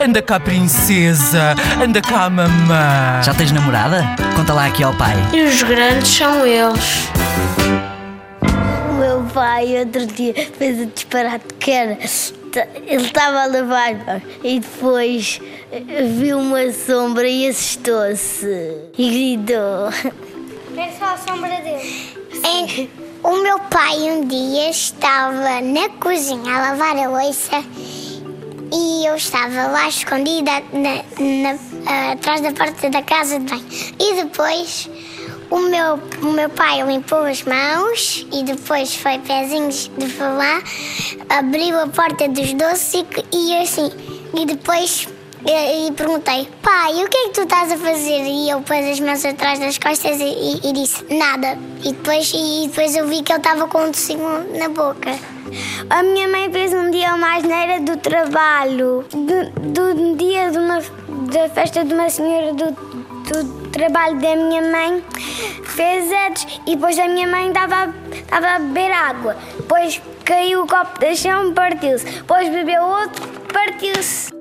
Anda cá, princesa. Anda cá, mamã. Já tens namorada? Conta lá aqui ao pai. E os grandes são eles. O meu pai outro dia fez o disparate que era. Ele estava a lavar e depois viu uma sombra e assustou-se e gritou. É só a sombra dele. o meu pai um dia estava na cozinha a lavar a louça e eu estava lá escondida na, na, atrás da porta da casa de banho. E depois o meu, o meu pai limpou as mãos e depois foi pezinhos de falar, abriu a porta dos doces e, e assim. E depois e, e, perguntei, pai, o que é que tu estás a fazer? E ele pôs as mãos atrás das costas e, e, e disse, nada. E depois, e depois eu vi que ele estava com um docinho na boca. A minha mãe fez um dia uma asneira do trabalho, do, do dia de uma, da festa de uma senhora do, do trabalho da minha mãe, fez anos e depois a minha mãe estava, a beber água. Depois caiu o copo de chão partiu-se. Depois bebeu outro, partiu-se.